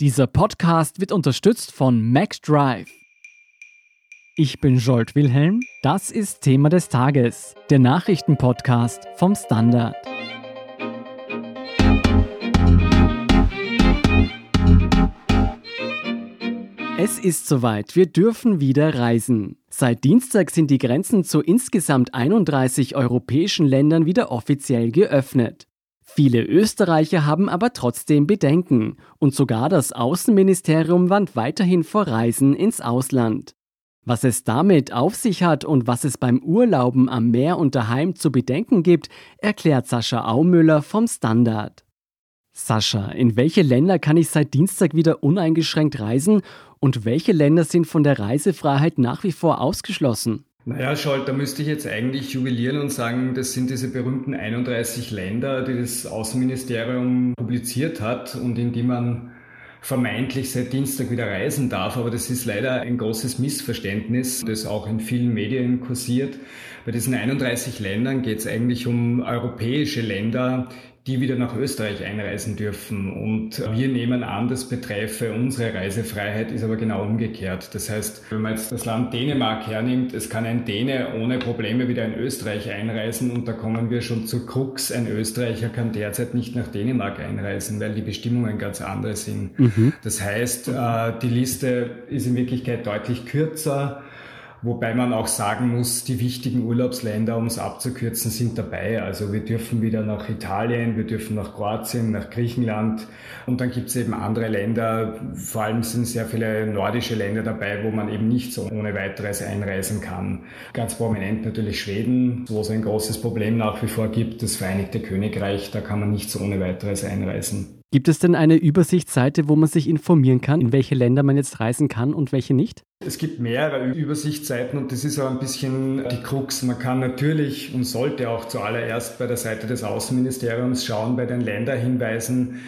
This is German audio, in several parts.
Dieser Podcast wird unterstützt von MacDrive. Ich bin Jolt Wilhelm, das ist Thema des Tages, der Nachrichtenpodcast vom Standard. Es ist soweit, wir dürfen wieder reisen. Seit Dienstag sind die Grenzen zu insgesamt 31 europäischen Ländern wieder offiziell geöffnet. Viele Österreicher haben aber trotzdem Bedenken und sogar das Außenministerium warnt weiterhin vor Reisen ins Ausland. Was es damit auf sich hat und was es beim Urlauben am Meer und daheim zu bedenken gibt, erklärt Sascha Aumüller vom Standard. Sascha, in welche Länder kann ich seit Dienstag wieder uneingeschränkt reisen und welche Länder sind von der Reisefreiheit nach wie vor ausgeschlossen? Naja, Scholt, da müsste ich jetzt eigentlich jubilieren und sagen, das sind diese berühmten 31 Länder, die das Außenministerium publiziert hat und in die man vermeintlich seit Dienstag wieder reisen darf. Aber das ist leider ein großes Missverständnis, das auch in vielen Medien kursiert. Bei diesen 31 Ländern geht es eigentlich um europäische Länder, die wieder nach Österreich einreisen dürfen. Und wir nehmen an, das betreffe unsere Reisefreiheit, ist aber genau umgekehrt. Das heißt, wenn man jetzt das Land Dänemark hernimmt, es kann ein Däne ohne Probleme wieder in Österreich einreisen und da kommen wir schon zur Krux. Ein Österreicher kann derzeit nicht nach Dänemark einreisen, weil die Bestimmungen ganz andere sind. Mhm. Das heißt, äh, die Liste ist in Wirklichkeit deutlich kürzer. Wobei man auch sagen muss, die wichtigen Urlaubsländer, um es abzukürzen, sind dabei. Also wir dürfen wieder nach Italien, wir dürfen nach Kroatien, nach Griechenland. Und dann gibt es eben andere Länder, vor allem sind sehr viele nordische Länder dabei, wo man eben nicht so ohne weiteres einreisen kann. Ganz prominent natürlich Schweden, wo es ein großes Problem nach wie vor gibt, das Vereinigte Königreich, da kann man nicht so ohne weiteres einreisen. Gibt es denn eine Übersichtsseite, wo man sich informieren kann, in welche Länder man jetzt reisen kann und welche nicht? Es gibt mehrere Übersichtsseiten und das ist auch ein bisschen die Krux. Man kann natürlich und sollte auch zuallererst bei der Seite des Außenministeriums schauen, bei den Länderhinweisen,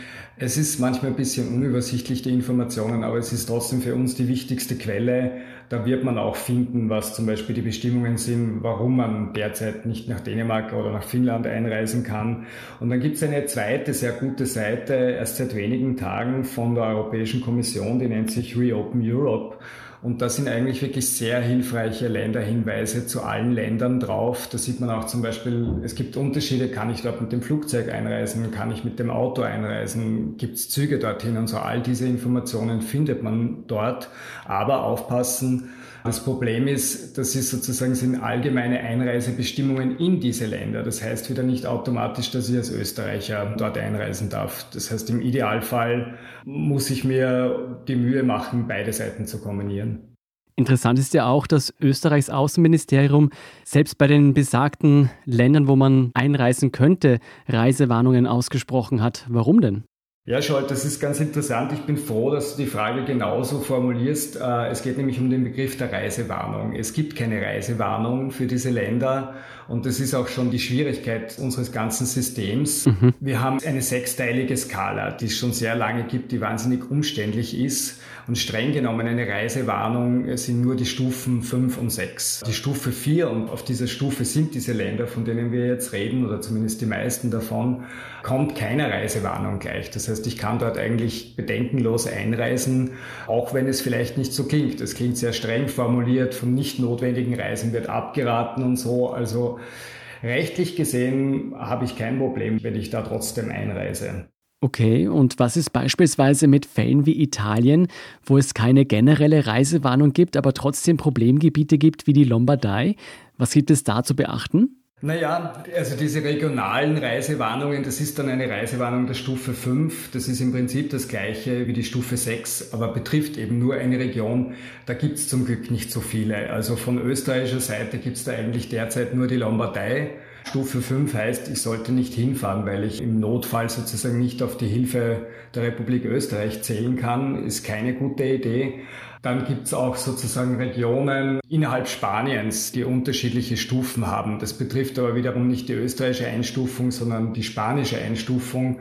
es ist manchmal ein bisschen unübersichtlich, die Informationen, aber es ist trotzdem für uns die wichtigste Quelle. Da wird man auch finden, was zum Beispiel die Bestimmungen sind, warum man derzeit nicht nach Dänemark oder nach Finnland einreisen kann. Und dann gibt es eine zweite sehr gute Seite, erst seit wenigen Tagen von der Europäischen Kommission, die nennt sich Reopen Europe. Und da sind eigentlich wirklich sehr hilfreiche Länderhinweise zu allen Ländern drauf. Da sieht man auch zum Beispiel, es gibt Unterschiede, kann ich dort mit dem Flugzeug einreisen, kann ich mit dem Auto einreisen, gibt es Züge dorthin und so. All diese Informationen findet man dort. Aber aufpassen, das Problem ist, das ist sozusagen sind allgemeine Einreisebestimmungen in diese Länder. Das heißt wieder nicht automatisch, dass ich als Österreicher dort einreisen darf. Das heißt, im Idealfall muss ich mir die Mühe machen, beide Seiten zu kombinieren. Interessant ist ja auch, dass Österreichs Außenministerium selbst bei den besagten Ländern, wo man einreisen könnte, Reisewarnungen ausgesprochen hat. Warum denn? Ja, Scholt, das ist ganz interessant. Ich bin froh, dass du die Frage genauso formulierst. Äh, es geht nämlich um den Begriff der Reisewarnung. Es gibt keine Reisewarnung für diese Länder und das ist auch schon die Schwierigkeit unseres ganzen Systems. Mhm. Wir haben eine sechsteilige Skala, die es schon sehr lange gibt, die wahnsinnig umständlich ist. Und streng genommen eine Reisewarnung sind nur die Stufen 5 und 6. Die Stufe 4, und auf dieser Stufe sind diese Länder, von denen wir jetzt reden, oder zumindest die meisten davon, kommt keine Reisewarnung gleich. Das heißt, ich kann dort eigentlich bedenkenlos einreisen, auch wenn es vielleicht nicht so klingt. Es klingt sehr streng formuliert, von nicht notwendigen Reisen wird abgeraten und so. Also rechtlich gesehen habe ich kein Problem, wenn ich da trotzdem einreise. Okay, und was ist beispielsweise mit Fällen wie Italien, wo es keine generelle Reisewarnung gibt, aber trotzdem Problemgebiete gibt wie die Lombardei? Was gibt es da zu beachten? Naja, also diese regionalen Reisewarnungen, das ist dann eine Reisewarnung der Stufe 5. Das ist im Prinzip das gleiche wie die Stufe 6, aber betrifft eben nur eine Region. Da gibt's zum Glück nicht so viele. Also von österreichischer Seite gibt's da eigentlich derzeit nur die Lombardei. Stufe 5 heißt, ich sollte nicht hinfahren, weil ich im Notfall sozusagen nicht auf die Hilfe der Republik Österreich zählen kann. Ist keine gute Idee. Dann gibt's auch sozusagen Regionen innerhalb Spaniens, die unterschiedliche Stufen haben. Das betrifft aber wiederum nicht die österreichische Einstufung, sondern die spanische Einstufung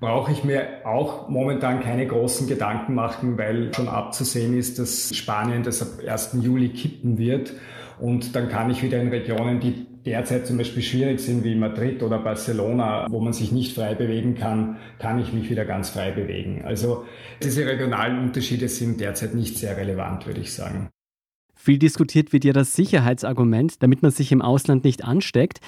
brauche ich mir auch momentan keine großen Gedanken machen, weil schon abzusehen ist, dass Spanien das ab 1. Juli kippen wird. Und dann kann ich wieder in Regionen, die derzeit zum Beispiel schwierig sind wie Madrid oder Barcelona, wo man sich nicht frei bewegen kann, kann ich mich wieder ganz frei bewegen. Also diese regionalen Unterschiede sind derzeit nicht sehr relevant, würde ich sagen. Viel diskutiert wird ja das Sicherheitsargument, damit man sich im Ausland nicht ansteckt.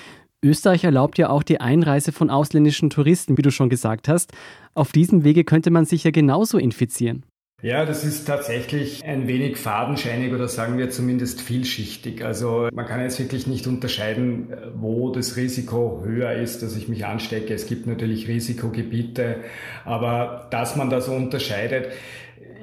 Österreich erlaubt ja auch die Einreise von ausländischen Touristen, wie du schon gesagt hast. Auf diesem Wege könnte man sich ja genauso infizieren. Ja, das ist tatsächlich ein wenig fadenscheinig oder sagen wir zumindest vielschichtig. Also man kann jetzt wirklich nicht unterscheiden, wo das Risiko höher ist, dass ich mich anstecke. Es gibt natürlich Risikogebiete, aber dass man da so unterscheidet,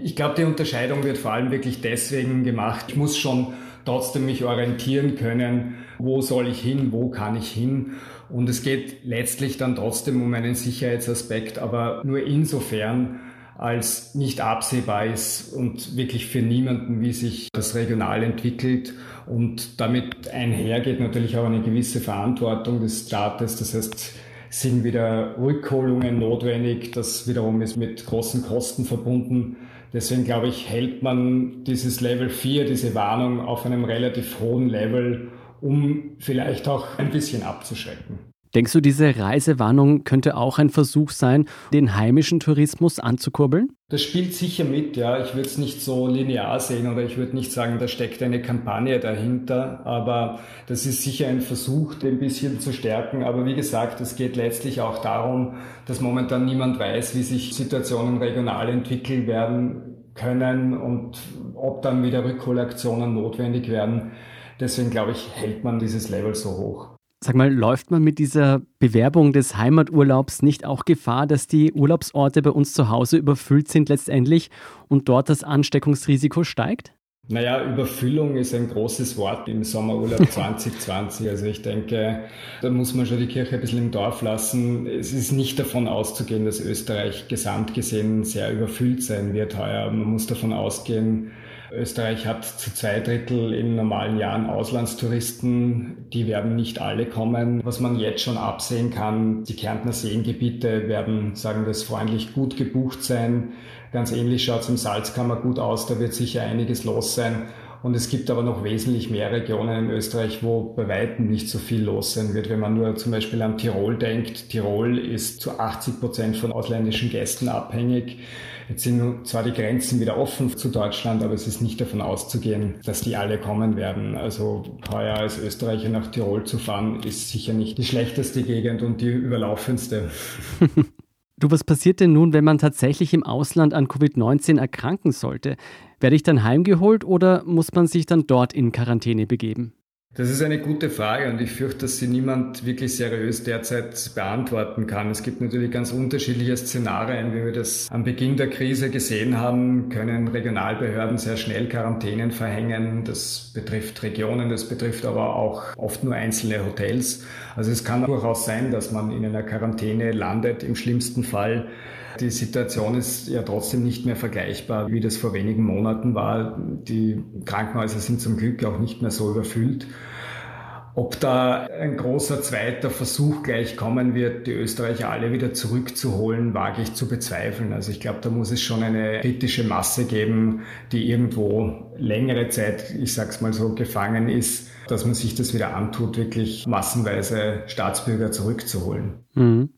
ich glaube, die Unterscheidung wird vor allem wirklich deswegen gemacht. Ich muss schon trotzdem mich orientieren können, wo soll ich hin, wo kann ich hin. Und es geht letztlich dann trotzdem um einen Sicherheitsaspekt, aber nur insofern, als nicht absehbar ist und wirklich für niemanden, wie sich das regional entwickelt. Und damit einhergeht natürlich auch eine gewisse Verantwortung des Staates. Das heißt, sind wieder Rückholungen notwendig. Das wiederum ist mit großen Kosten verbunden. Deswegen glaube ich, hält man dieses Level 4, diese Warnung auf einem relativ hohen Level, um vielleicht auch ein bisschen abzuschrecken. Denkst du, diese Reisewarnung könnte auch ein Versuch sein, den heimischen Tourismus anzukurbeln? Das spielt sicher mit, ja. Ich würde es nicht so linear sehen oder ich würde nicht sagen, da steckt eine Kampagne dahinter. Aber das ist sicher ein Versuch, den ein bisschen zu stärken. Aber wie gesagt, es geht letztlich auch darum, dass momentan niemand weiß, wie sich Situationen regional entwickeln werden können und ob dann wieder Rückholaktionen notwendig werden. Deswegen glaube ich, hält man dieses Level so hoch. Sag mal, läuft man mit dieser Bewerbung des Heimaturlaubs nicht auch Gefahr, dass die Urlaubsorte bei uns zu Hause überfüllt sind letztendlich und dort das Ansteckungsrisiko steigt? Naja, Überfüllung ist ein großes Wort im Sommerurlaub 2020. Also ich denke, da muss man schon die Kirche ein bisschen im Dorf lassen. Es ist nicht davon auszugehen, dass Österreich gesamt gesehen sehr überfüllt sein wird heuer. Man muss davon ausgehen, Österreich hat zu zwei Drittel in normalen Jahren Auslandstouristen. Die werden nicht alle kommen. Was man jetzt schon absehen kann, die Kärntner Seengebiete werden, sagen wir es freundlich, gut gebucht sein. Ganz ähnlich schaut es im Salzkammer gut aus. Da wird sicher einiges los sein. Und es gibt aber noch wesentlich mehr Regionen in Österreich, wo bei weitem nicht so viel los sein wird. Wenn man nur zum Beispiel an Tirol denkt, Tirol ist zu 80 Prozent von ausländischen Gästen abhängig. Jetzt sind zwar die Grenzen wieder offen zu Deutschland, aber es ist nicht davon auszugehen, dass die alle kommen werden. Also heuer als Österreicher nach Tirol zu fahren, ist sicher nicht die schlechteste Gegend und die überlaufendste. Du, was passiert denn nun, wenn man tatsächlich im Ausland an Covid-19 erkranken sollte? Werde ich dann heimgeholt oder muss man sich dann dort in Quarantäne begeben? Das ist eine gute Frage und ich fürchte, dass sie niemand wirklich seriös derzeit beantworten kann. Es gibt natürlich ganz unterschiedliche Szenarien, wie wir das am Beginn der Krise gesehen haben, können Regionalbehörden sehr schnell Quarantänen verhängen. Das betrifft Regionen, das betrifft aber auch oft nur einzelne Hotels. Also es kann durchaus sein, dass man in einer Quarantäne landet, im schlimmsten Fall die Situation ist ja trotzdem nicht mehr vergleichbar, wie das vor wenigen Monaten war. Die Krankenhäuser sind zum Glück auch nicht mehr so überfüllt. Ob da ein großer zweiter Versuch gleich kommen wird, die Österreicher alle wieder zurückzuholen, wage ich zu bezweifeln. Also ich glaube, da muss es schon eine kritische Masse geben, die irgendwo längere Zeit, ich sag's mal so, gefangen ist, dass man sich das wieder antut, wirklich massenweise Staatsbürger zurückzuholen. Mhm.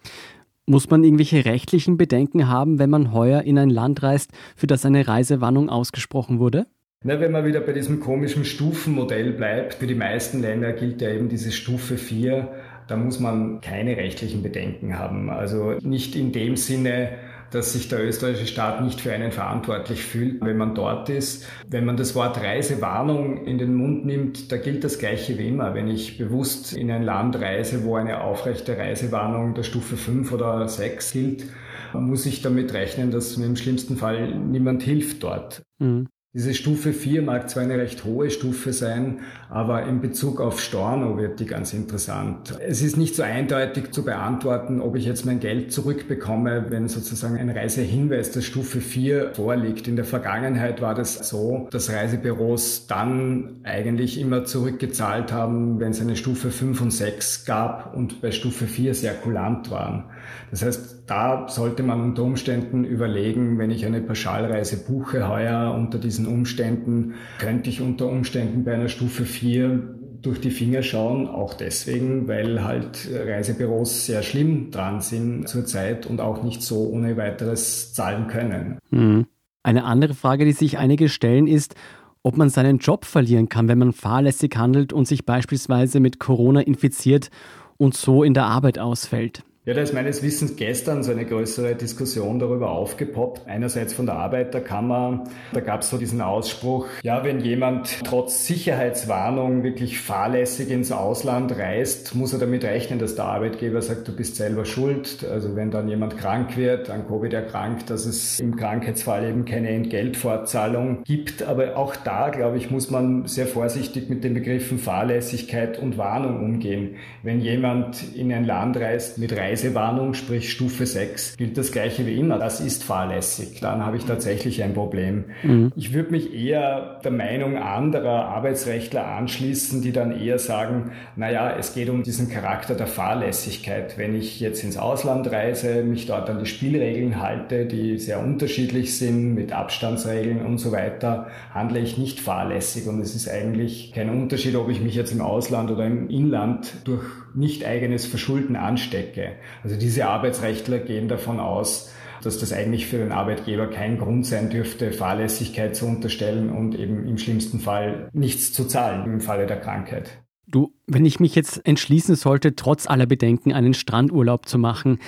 Muss man irgendwelche rechtlichen Bedenken haben, wenn man heuer in ein Land reist, für das eine Reisewarnung ausgesprochen wurde? Na, wenn man wieder bei diesem komischen Stufenmodell bleibt, für die meisten Länder gilt ja eben diese Stufe 4, da muss man keine rechtlichen Bedenken haben. Also nicht in dem Sinne, dass sich der österreichische Staat nicht für einen verantwortlich fühlt, wenn man dort ist. Wenn man das Wort Reisewarnung in den Mund nimmt, da gilt das Gleiche wie immer. Wenn ich bewusst in ein Land reise, wo eine aufrechte Reisewarnung der Stufe 5 oder 6 gilt, muss ich damit rechnen, dass mir im schlimmsten Fall niemand hilft dort. Mhm. Diese Stufe 4 mag zwar eine recht hohe Stufe sein, aber in Bezug auf Storno wird die ganz interessant. Es ist nicht so eindeutig zu beantworten, ob ich jetzt mein Geld zurückbekomme, wenn sozusagen ein Reisehinweis der Stufe 4 vorliegt. In der Vergangenheit war das so, dass Reisebüros dann eigentlich immer zurückgezahlt haben, wenn es eine Stufe 5 und 6 gab und bei Stufe 4 sehr kulant waren. Das heißt, da sollte man unter Umständen überlegen, wenn ich eine Pauschalreise buche heuer unter diesen Umständen, könnte ich unter Umständen bei einer Stufe 4 durch die Finger schauen, auch deswegen, weil halt Reisebüros sehr schlimm dran sind zurzeit und auch nicht so ohne weiteres zahlen können. Mhm. Eine andere Frage, die sich einige stellen, ist, ob man seinen Job verlieren kann, wenn man fahrlässig handelt und sich beispielsweise mit Corona infiziert und so in der Arbeit ausfällt. Ja, da ist meines Wissens gestern so eine größere Diskussion darüber aufgepoppt. Einerseits von der Arbeiterkammer, da gab es so diesen Ausspruch, ja, wenn jemand trotz Sicherheitswarnung wirklich fahrlässig ins Ausland reist, muss er damit rechnen, dass der Arbeitgeber sagt, du bist selber schuld. Also wenn dann jemand krank wird, an Covid erkrankt, dass es im Krankheitsfall eben keine Entgeltfortzahlung gibt. Aber auch da, glaube ich, muss man sehr vorsichtig mit den Begriffen Fahrlässigkeit und Warnung umgehen. Wenn jemand in ein Land reist mit Reise Reisewarnung, sprich Stufe 6, gilt das gleiche wie immer. Das ist fahrlässig. Dann habe ich tatsächlich ein Problem. Mhm. Ich würde mich eher der Meinung anderer Arbeitsrechtler anschließen, die dann eher sagen, naja, es geht um diesen Charakter der Fahrlässigkeit. Wenn ich jetzt ins Ausland reise, mich dort an die Spielregeln halte, die sehr unterschiedlich sind, mit Abstandsregeln und so weiter, handle ich nicht fahrlässig. Und es ist eigentlich kein Unterschied, ob ich mich jetzt im Ausland oder im Inland durch nicht eigenes Verschulden anstecke. Also diese Arbeitsrechtler gehen davon aus, dass das eigentlich für den Arbeitgeber kein Grund sein dürfte, Fahrlässigkeit zu unterstellen und eben im schlimmsten Fall nichts zu zahlen im Falle der Krankheit. Du, wenn ich mich jetzt entschließen sollte, trotz aller Bedenken einen Strandurlaub zu machen,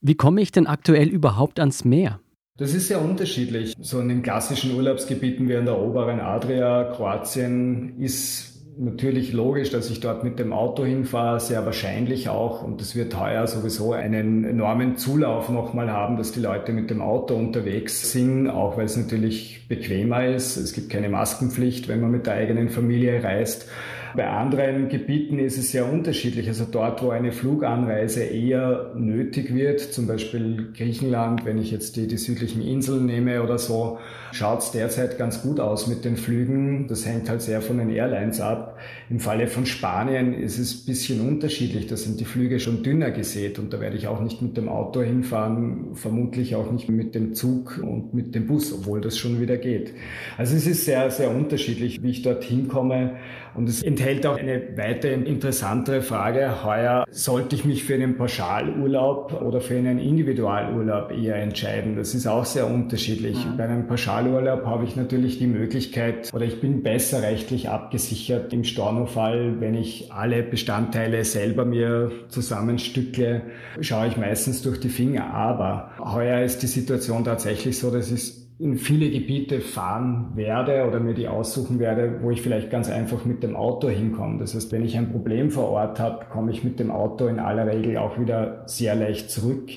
wie komme ich denn aktuell überhaupt ans Meer? Das ist sehr unterschiedlich. So in den klassischen Urlaubsgebieten wie an der oberen Adria, Kroatien, ist natürlich logisch, dass ich dort mit dem Auto hinfahre, sehr wahrscheinlich auch. Und es wird heuer sowieso einen enormen Zulauf nochmal haben, dass die Leute mit dem Auto unterwegs sind, auch weil es natürlich bequemer ist. Es gibt keine Maskenpflicht, wenn man mit der eigenen Familie reist. Bei anderen Gebieten ist es sehr unterschiedlich. Also dort, wo eine Fluganreise eher nötig wird, zum Beispiel Griechenland, wenn ich jetzt die, die südlichen Inseln nehme oder so, schaut es derzeit ganz gut aus mit den Flügen. Das hängt halt sehr von den Airlines ab. Im Falle von Spanien ist es ein bisschen unterschiedlich. Da sind die Flüge schon dünner gesät und da werde ich auch nicht mit dem Auto hinfahren, vermutlich auch nicht mit dem Zug und mit dem Bus, obwohl das schon wieder geht. Also es ist sehr, sehr unterschiedlich, wie ich dort hinkomme. Und es enthält auch eine weitere interessantere Frage. Heuer sollte ich mich für einen Pauschalurlaub oder für einen Individualurlaub eher entscheiden. Das ist auch sehr unterschiedlich. Mhm. Bei einem Pauschalurlaub habe ich natürlich die Möglichkeit oder ich bin besser rechtlich abgesichert im Stornofall, wenn ich alle Bestandteile selber mir zusammenstückle, schaue ich meistens durch die Finger. Aber heuer ist die Situation tatsächlich so, dass es in viele Gebiete fahren werde oder mir die aussuchen werde, wo ich vielleicht ganz einfach mit dem Auto hinkomme. Das heißt, wenn ich ein Problem vor Ort habe, komme ich mit dem Auto in aller Regel auch wieder sehr leicht zurück.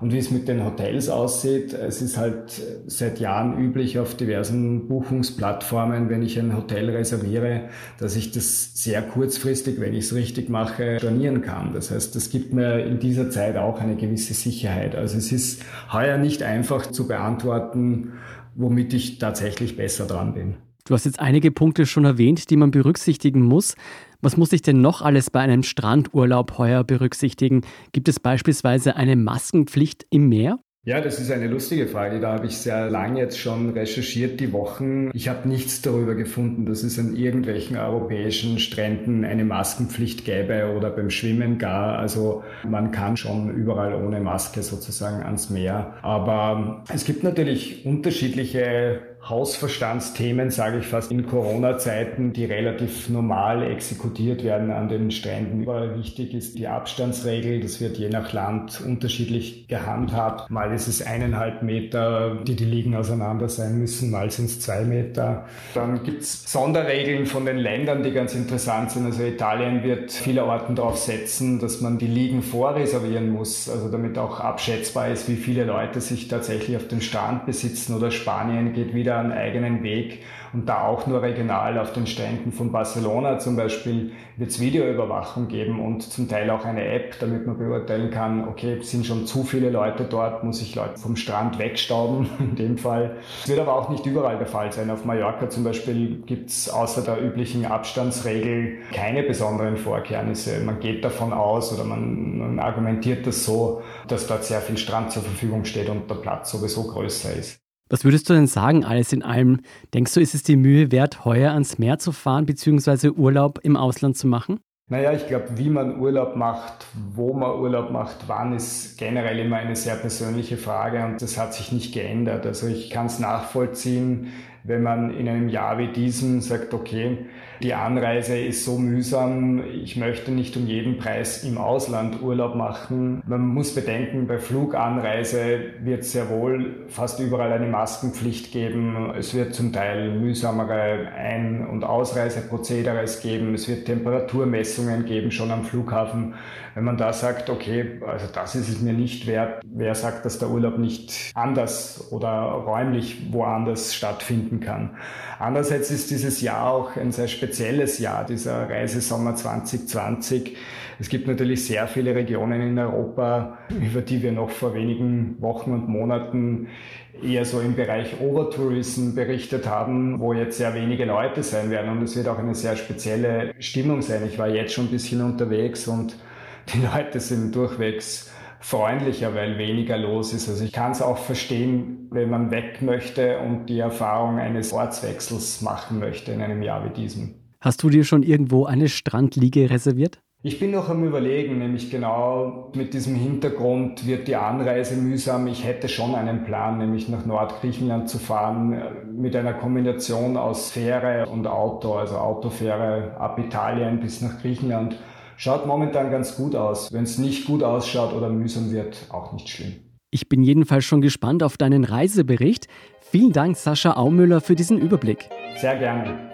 Und wie es mit den Hotels aussieht, es ist halt seit Jahren üblich auf diversen Buchungsplattformen, wenn ich ein Hotel reserviere, dass ich das sehr kurzfristig, wenn ich es richtig mache, stornieren kann. Das heißt, das gibt mir in dieser Zeit auch eine gewisse Sicherheit. Also es ist heuer nicht einfach zu beantworten, womit ich tatsächlich besser dran bin. Du hast jetzt einige Punkte schon erwähnt, die man berücksichtigen muss. Was muss ich denn noch alles bei einem Strandurlaub heuer berücksichtigen? Gibt es beispielsweise eine Maskenpflicht im Meer? Ja, das ist eine lustige Frage. Da habe ich sehr lange jetzt schon recherchiert, die Wochen. Ich habe nichts darüber gefunden, dass es an irgendwelchen europäischen Stränden eine Maskenpflicht gäbe oder beim Schwimmen gar. Also man kann schon überall ohne Maske sozusagen ans Meer. Aber es gibt natürlich unterschiedliche Hausverstandsthemen, sage ich fast, in Corona-Zeiten, die relativ normal exekutiert werden an den Stränden. Überall wichtig ist die Abstandsregel. Das wird je nach Land unterschiedlich gehandhabt. Mal ist es eineinhalb Meter, die die Liegen auseinander sein müssen, mal sind es zwei Meter. Dann gibt es Sonderregeln von den Ländern, die ganz interessant sind. Also Italien wird vielerorten darauf setzen, dass man die Liegen vorreservieren muss, also damit auch abschätzbar ist, wie viele Leute sich tatsächlich auf den Strand besitzen. Oder Spanien geht wieder einen eigenen Weg und da auch nur regional auf den Stränden von Barcelona zum Beispiel wird es Videoüberwachung geben und zum Teil auch eine App, damit man beurteilen kann, okay, sind schon zu viele Leute dort, muss ich Leute vom Strand wegstauben in dem Fall. Es wird aber auch nicht überall der Fall sein. Auf Mallorca zum Beispiel gibt es außer der üblichen Abstandsregel keine besonderen Vorkehrnisse. Man geht davon aus oder man, man argumentiert das so, dass dort sehr viel Strand zur Verfügung steht und der Platz sowieso größer ist. Was würdest du denn sagen, alles in allem? Denkst du, ist es die Mühe wert, heuer ans Meer zu fahren bzw. Urlaub im Ausland zu machen? Naja, ich glaube, wie man Urlaub macht, wo man Urlaub macht, wann ist generell immer eine sehr persönliche Frage und das hat sich nicht geändert. Also ich kann es nachvollziehen, wenn man in einem Jahr wie diesem sagt, okay, die Anreise ist so mühsam, ich möchte nicht um jeden Preis im Ausland Urlaub machen. Man muss bedenken, bei Fluganreise wird es sehr wohl fast überall eine Maskenpflicht geben. Es wird zum Teil mühsamere Ein- und Ausreiseprozedere geben. Es wird Temperaturmessungen geben, schon am Flughafen. Wenn man da sagt, okay, also das ist es mir nicht wert, wer sagt, dass der Urlaub nicht anders oder räumlich woanders stattfinden kann. Andererseits ist dieses Jahr auch ein sehr spezielles Jahr, dieser Reisesommer 2020. Es gibt natürlich sehr viele Regionen in Europa, über die wir noch vor wenigen Wochen und Monaten eher so im Bereich Overtourism berichtet haben, wo jetzt sehr wenige Leute sein werden. Und es wird auch eine sehr spezielle Stimmung sein. Ich war jetzt schon ein bisschen unterwegs und die Leute sind durchwegs freundlicher, weil weniger los ist. Also ich kann es auch verstehen, wenn man weg möchte und die Erfahrung eines Ortswechsels machen möchte in einem Jahr wie diesem. Hast du dir schon irgendwo eine Strandliege reserviert? Ich bin noch am Überlegen, nämlich genau mit diesem Hintergrund wird die Anreise mühsam. Ich hätte schon einen Plan, nämlich nach Nordgriechenland zu fahren, mit einer Kombination aus Fähre und Auto, also Autofähre ab Italien bis nach Griechenland Schaut momentan ganz gut aus. Wenn es nicht gut ausschaut oder mühsam wird, auch nicht schlimm. Ich bin jedenfalls schon gespannt auf deinen Reisebericht. Vielen Dank, Sascha Aumüller, für diesen Überblick. Sehr gerne.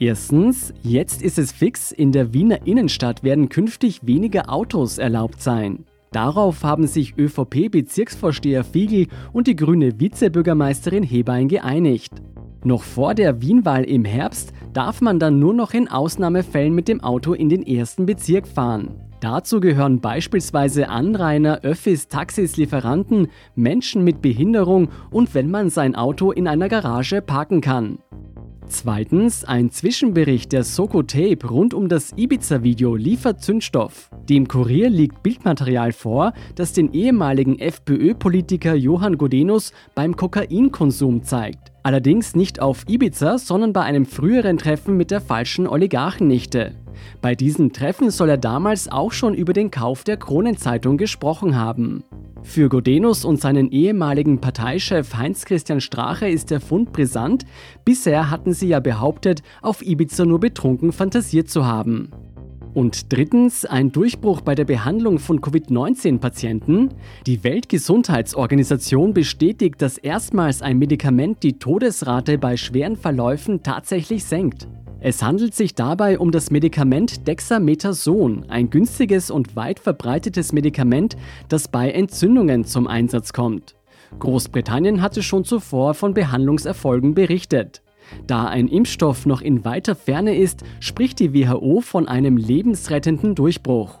Erstens, jetzt ist es fix, in der Wiener Innenstadt werden künftig weniger Autos erlaubt sein. Darauf haben sich ÖVP-Bezirksvorsteher Fiegel und die grüne Vizebürgermeisterin Hebein geeinigt. Noch vor der Wienwahl im Herbst darf man dann nur noch in Ausnahmefällen mit dem Auto in den ersten Bezirk fahren. Dazu gehören beispielsweise Anrainer, Öffis, Taxis, Lieferanten, Menschen mit Behinderung und wenn man sein Auto in einer Garage parken kann. Zweitens, ein Zwischenbericht der Soko Tape rund um das Ibiza-Video liefert Zündstoff. Dem Kurier liegt Bildmaterial vor, das den ehemaligen FPÖ-Politiker Johann Godenus beim Kokainkonsum zeigt. Allerdings nicht auf Ibiza, sondern bei einem früheren Treffen mit der falschen Oligarchennichte. Bei diesem Treffen soll er damals auch schon über den Kauf der Kronenzeitung gesprochen haben. Für Godenus und seinen ehemaligen Parteichef Heinz-Christian Strache ist der Fund brisant. Bisher hatten sie ja behauptet, auf Ibiza nur betrunken fantasiert zu haben. Und drittens ein Durchbruch bei der Behandlung von Covid-19-Patienten. Die Weltgesundheitsorganisation bestätigt, dass erstmals ein Medikament die Todesrate bei schweren Verläufen tatsächlich senkt. Es handelt sich dabei um das Medikament Dexamethason, ein günstiges und weit verbreitetes Medikament, das bei Entzündungen zum Einsatz kommt. Großbritannien hatte schon zuvor von Behandlungserfolgen berichtet. Da ein Impfstoff noch in weiter Ferne ist, spricht die WHO von einem lebensrettenden Durchbruch.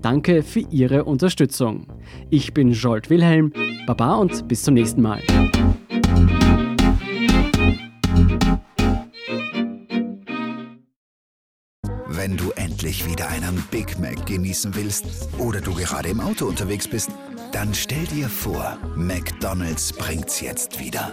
Danke für Ihre Unterstützung. Ich bin Jolt Wilhelm, Baba und bis zum nächsten Mal. Wenn du endlich wieder einen Big Mac genießen willst oder du gerade im Auto unterwegs bist, dann stell dir vor, McDonald's bringt's jetzt wieder.